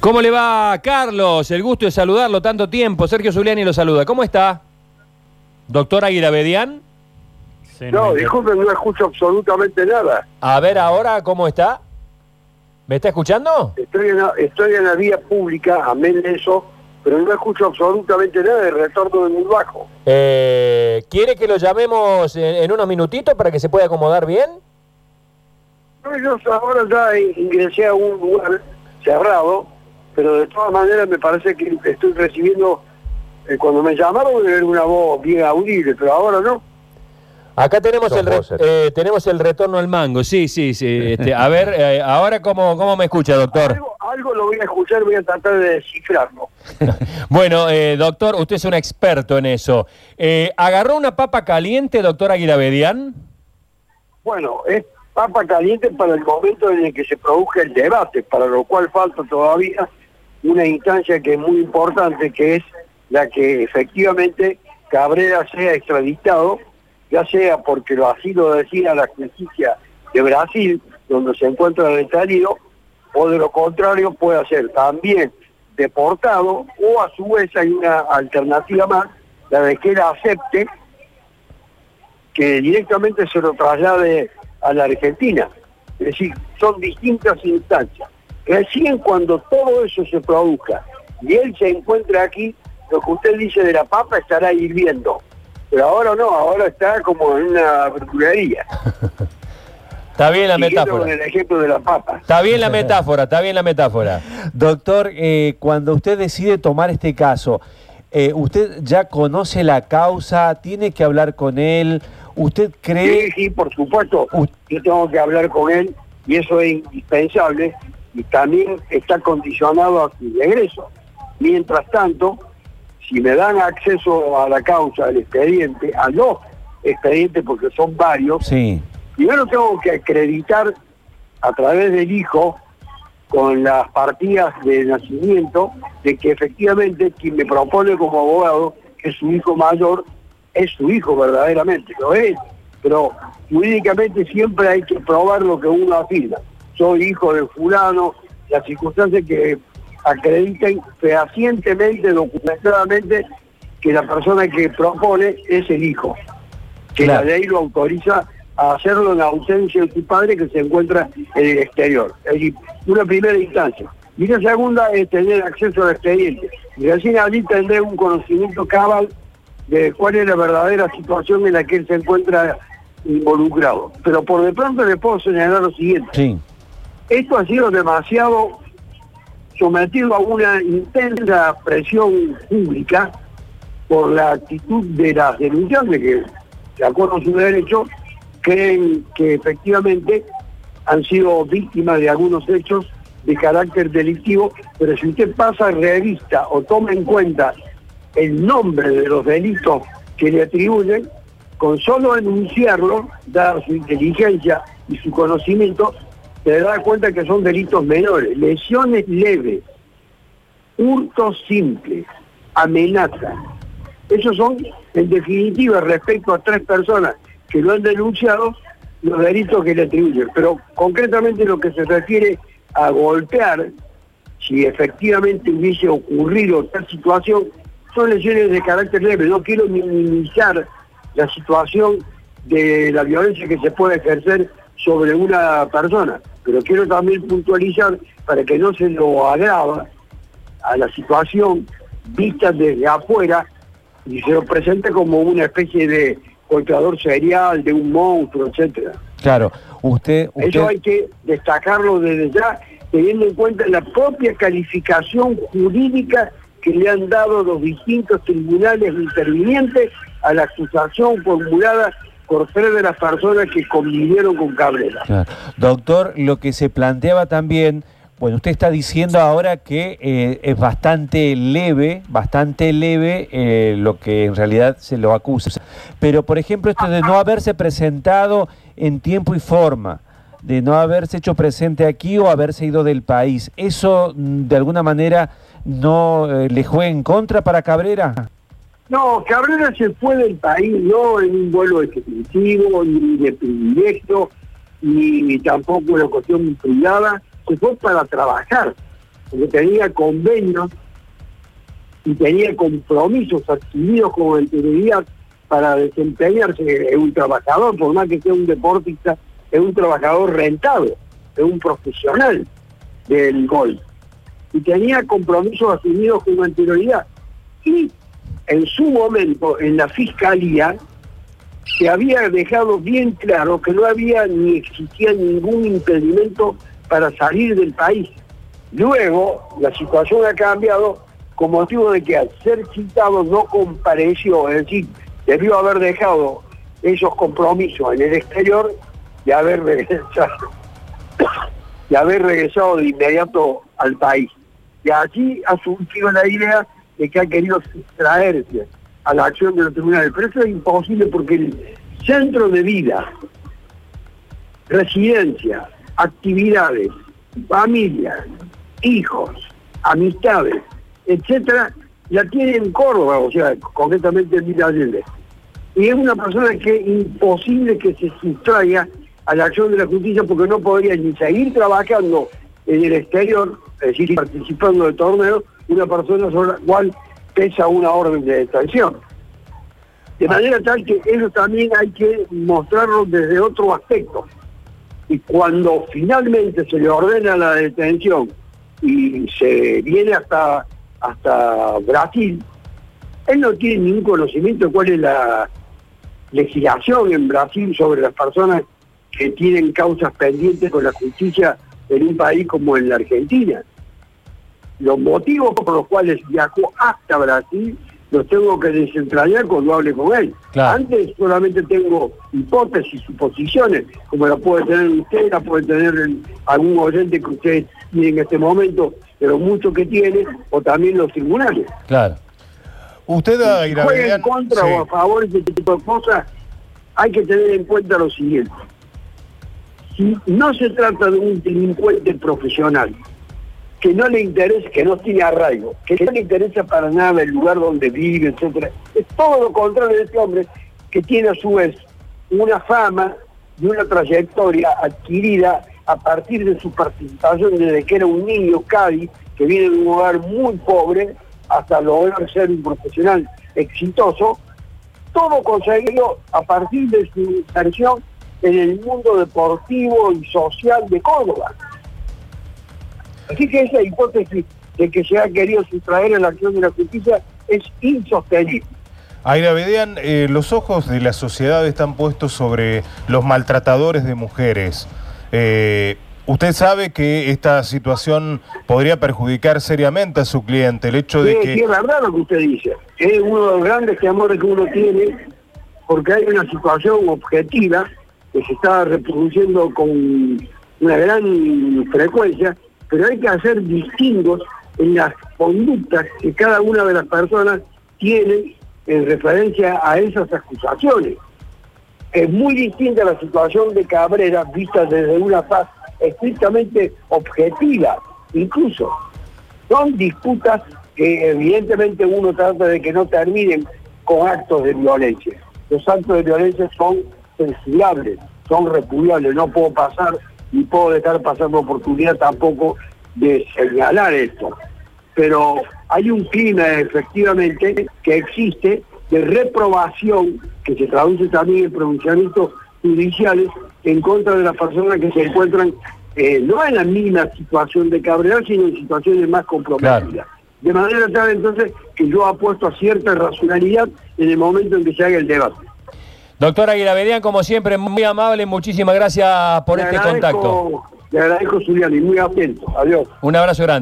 ¿Cómo le va, Carlos? El gusto de saludarlo tanto tiempo. Sergio Zuliani lo saluda. ¿Cómo está? Doctor Aguirre Bedián. No, disculpe, no escucho absolutamente nada. A ver ahora, ¿cómo está? ¿Me está escuchando? Estoy en la, estoy en la vía pública, amén de eso, pero no escucho absolutamente nada del retorno de muy bajo. Eh, ¿Quiere que lo llamemos en, en unos minutitos para que se pueda acomodar bien? No, yo ahora ya ingresé a un lugar cerrado, pero de todas maneras me parece que estoy recibiendo, eh, cuando me llamaron era una voz bien audible, pero ahora no. Acá tenemos el, re- eh, tenemos el retorno al mango. Sí, sí, sí. Este, a ver, eh, ahora cómo, cómo me escucha, doctor. Algo, algo lo voy a escuchar, voy a tratar de descifrarlo. Bueno, eh, doctor, usted es un experto en eso. Eh, ¿Agarró una papa caliente, doctor Aguirre Bedián? Bueno, es papa caliente para el momento en el que se produzca el debate, para lo cual falta todavía una instancia que es muy importante, que es la que efectivamente Cabrera sea extraditado, ya sea porque lo así lo decía la justicia de Brasil, donde se encuentra detenido, o de lo contrario pueda ser también deportado, o a su vez hay una alternativa más, la de que él acepte que directamente se lo traslade a la Argentina. Es decir, son distintas instancias. Recién cuando todo eso se produzca y él se encuentra aquí, lo que usted dice de la papa estará hirviendo. Pero ahora no, ahora está como en una verdulería. Está bien la Siguiendo metáfora. con el ejemplo de la papa. Está bien la metáfora, está bien la metáfora. Doctor, eh, cuando usted decide tomar este caso, eh, ¿usted ya conoce la causa? ¿Tiene que hablar con él? ¿Usted Sí, cree...? sí, por supuesto. U- Yo tengo que hablar con él y eso es indispensable y también está condicionado a su regreso. Mientras tanto, si me dan acceso a la causa, al expediente, a los expedientes, porque son varios, Sí, primero tengo que acreditar a través del hijo con las partidas de nacimiento de que efectivamente quien me propone como abogado, que es su hijo mayor, es su hijo verdaderamente, lo es. Pero jurídicamente siempre hay que probar lo que uno afirma. Soy hijo de fulano, las circunstancias que acrediten fehacientemente, documentadamente, que la persona que propone es el hijo que Claro. la ley lo autoriza a hacerlo en ausencia de su padre que se encuentra en el exterior. Es decir, una primera instancia. Y la segunda es tener acceso al expediente. Y recién allí tendré un conocimiento cabal de cuál es la verdadera situación en la que él se encuentra involucrado. Pero por de pronto le puedo señalar lo siguiente. sí. Esto ha sido demasiado sometido a una intensa presión pública por la actitud de las denunciantes que, de acuerdo a su derecho, creen que efectivamente han sido víctimas de algunos hechos de carácter delictivo, pero si usted pasa revista o toma en cuenta el nombre de los delitos que le atribuyen, con solo enunciarlo, dada su inteligencia y su conocimiento, se da cuenta que son delitos menores, lesiones leves, hurtos simples, amenazas. Esos son, en definitiva, respecto a tres personas que lo han denunciado, los delitos que le atribuyen. Pero concretamente lo que se refiere a golpear, si efectivamente hubiese ocurrido tal situación, son lesiones de carácter leve. No quiero minimizar la situación de la violencia que se puede ejercer sobre una persona, pero quiero también puntualizar para que no se lo agrava a la situación vista desde afuera y se lo presente como una especie de golpeador serial, de un monstruo, etcétera. Claro, usted... usted Eso hay que destacarlo desde ya, teniendo en cuenta la propia calificación jurídica que le han dado los distintos tribunales intervinientes a la acusación formulada por de las personas que convivieron con Cabrera. Doctor, lo que se planteaba también, bueno, usted está diciendo ahora que eh, es bastante leve, bastante leve eh, lo que en realidad se lo acusa. Pero, por ejemplo, esto de no haberse presentado en tiempo y forma, de no haberse hecho presente aquí o haberse ido del país, ¿eso mm, de alguna manera no eh, le juega en contra para Cabrera? No, Cabrera se fue del país no en un vuelo ejecutivo, ni de privilegio, ni tampoco una cuestión privada, se fue para trabajar. porque tenía convenios y tenía compromisos adquiridos con anterioridad para desempeñarse. Es un trabajador, por más que sea un deportista, es un trabajador rentado, es un profesional del golf. Y tenía compromisos asumidos con anterioridad. Y en su momento, en la fiscalía, se había dejado bien claro que no había ni existía ningún impedimento para salir del país. Luego, la situación ha cambiado con motivo de que al ser citado no compareció, es decir, debió haber dejado esos compromisos en el exterior y haber regresado, y haber regresado de inmediato al país. Y allí ha surgido la idea de que ha querido sustraerse a la acción de los tribunales. Pero eso es imposible porque el centro de vida, residencia, actividades, familia, hijos, amistades, etcétera, la tiene en Córdoba, o sea, concretamente en Villa Allende. Y es una persona que es imposible que se sustraiga a la acción de la justicia porque no podría ni seguir trabajando en el exterior, es decir, participando de torneos, una persona sobre la cual pesa una orden de detención. De Ah. manera tal que eso también hay que mostrarlo desde otro aspecto. Y cuando finalmente se le ordena la detención y se viene hasta, hasta Brasil, él no tiene ningún conocimiento de cuál es la legislación en Brasil sobre las personas que tienen causas pendientes con la justicia en un país como en la Argentina. Los motivos por los cuales viajó hasta Brasil los tengo que desentrañar cuando hable con él. Claro. Antes solamente tengo hipótesis, suposiciones, como la puede tener usted, la puede tener el- algún oyente que usted tiene en este momento, pero mucho que tiene, o también los tribunales. Claro. Usted, Juega en contra sí. o a favor de este tipo de cosas, hay que tener en cuenta lo siguiente. Si no se trata de un delincuente profesional, que no le interesa, que no tiene arraigo, que no le interesa para nada el lugar donde vive, etcétera. Es todo lo contrario de este hombre que tiene a su vez una fama y una trayectoria adquirida a partir de su participación desde que era un niño Cádiz, que viene de un hogar muy pobre, hasta lograr ser un profesional exitoso, todo conseguido a partir de su inserción en el mundo deportivo y social de Córdoba. Así que esa hipótesis de que se ha querido sustraer en la acción de la justicia es insostenible. Aira Bedian, eh, los ojos de la sociedad están puestos sobre los maltratadores de mujeres. Eh, usted sabe que esta situación podría perjudicar seriamente a su cliente. El hecho de Sí, sí, que... es verdad lo que usted dice. Es uno de los grandes temores que uno tiene porque hay una situación objetiva que se está reproduciendo con una gran frecuencia, pero hay que hacer distingos en las conductas que cada una de las personas tiene en referencia a esas acusaciones. Es muy distinta la situación de Cabrera vista desde una faz estrictamente objetiva, incluso son disputas que evidentemente uno trata de que no terminen con actos de violencia. Los actos de violencia son censurables, son repudiables, no puedo pasar ni puedo dejar pasar la oportunidad tampoco de señalar esto. Pero hay un clima efectivamente que existe de reprobación que se traduce también en pronunciamientos judiciales en contra de las personas que se encuentran eh, no en la misma situación de Cabrera, sino en situaciones más comprometidas. Claro. De manera tal entonces que yo apuesto a cierta racionalidad en el momento en que se haga el debate. Doctor Aguilavedian, como siempre, muy amable, muchísimas gracias por Le este contacto. Le agradezco, Zuliani, muy atento. Adiós. Un abrazo grande.